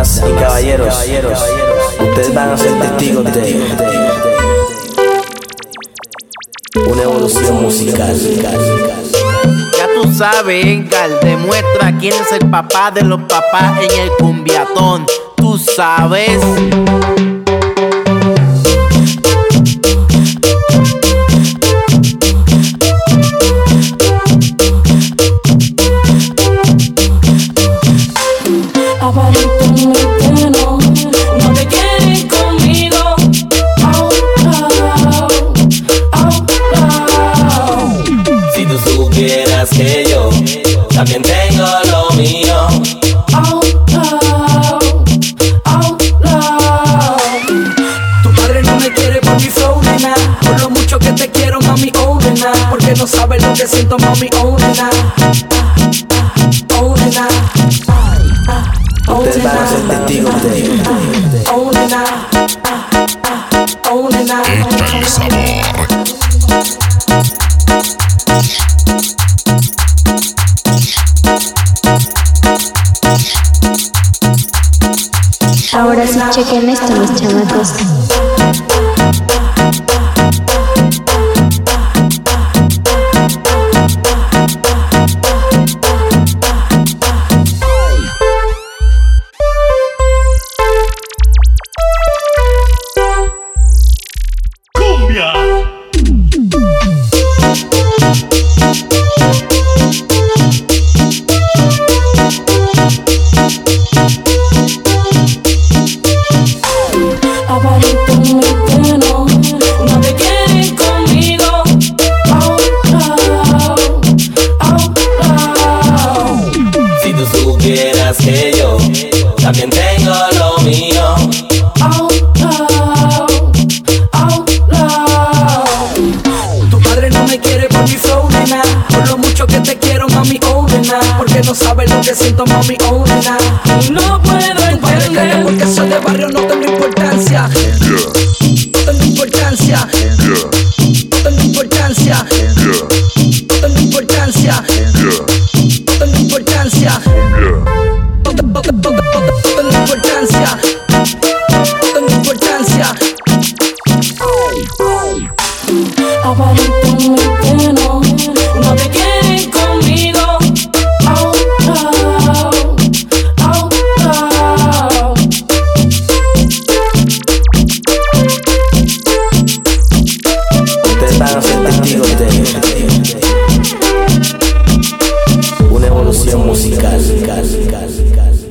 Damas y caballeros, ustedes van a ser testigos de una evolución musical. Ya tú sabes, Edgar, demuestra quién es el papá de los papás en el cumbiatón. Tú sabes. Que te quiero, mami, oh, nena. Porque no sabes lo que siento, mami, oh, nena Ahora sí chequen esto, mis chamacos. también tengo lo mío. Out loud, out loud. Tu padre no me quiere por mi flow. Por lo mucho que te quiero, mami, oh. Porque no sabes lo que siento, mami, oh, nena. No puedo entender. Porque soy de barrio, no te no. Te quieren conmigo. Ustedes de una evolución musical. musical, musical, musical.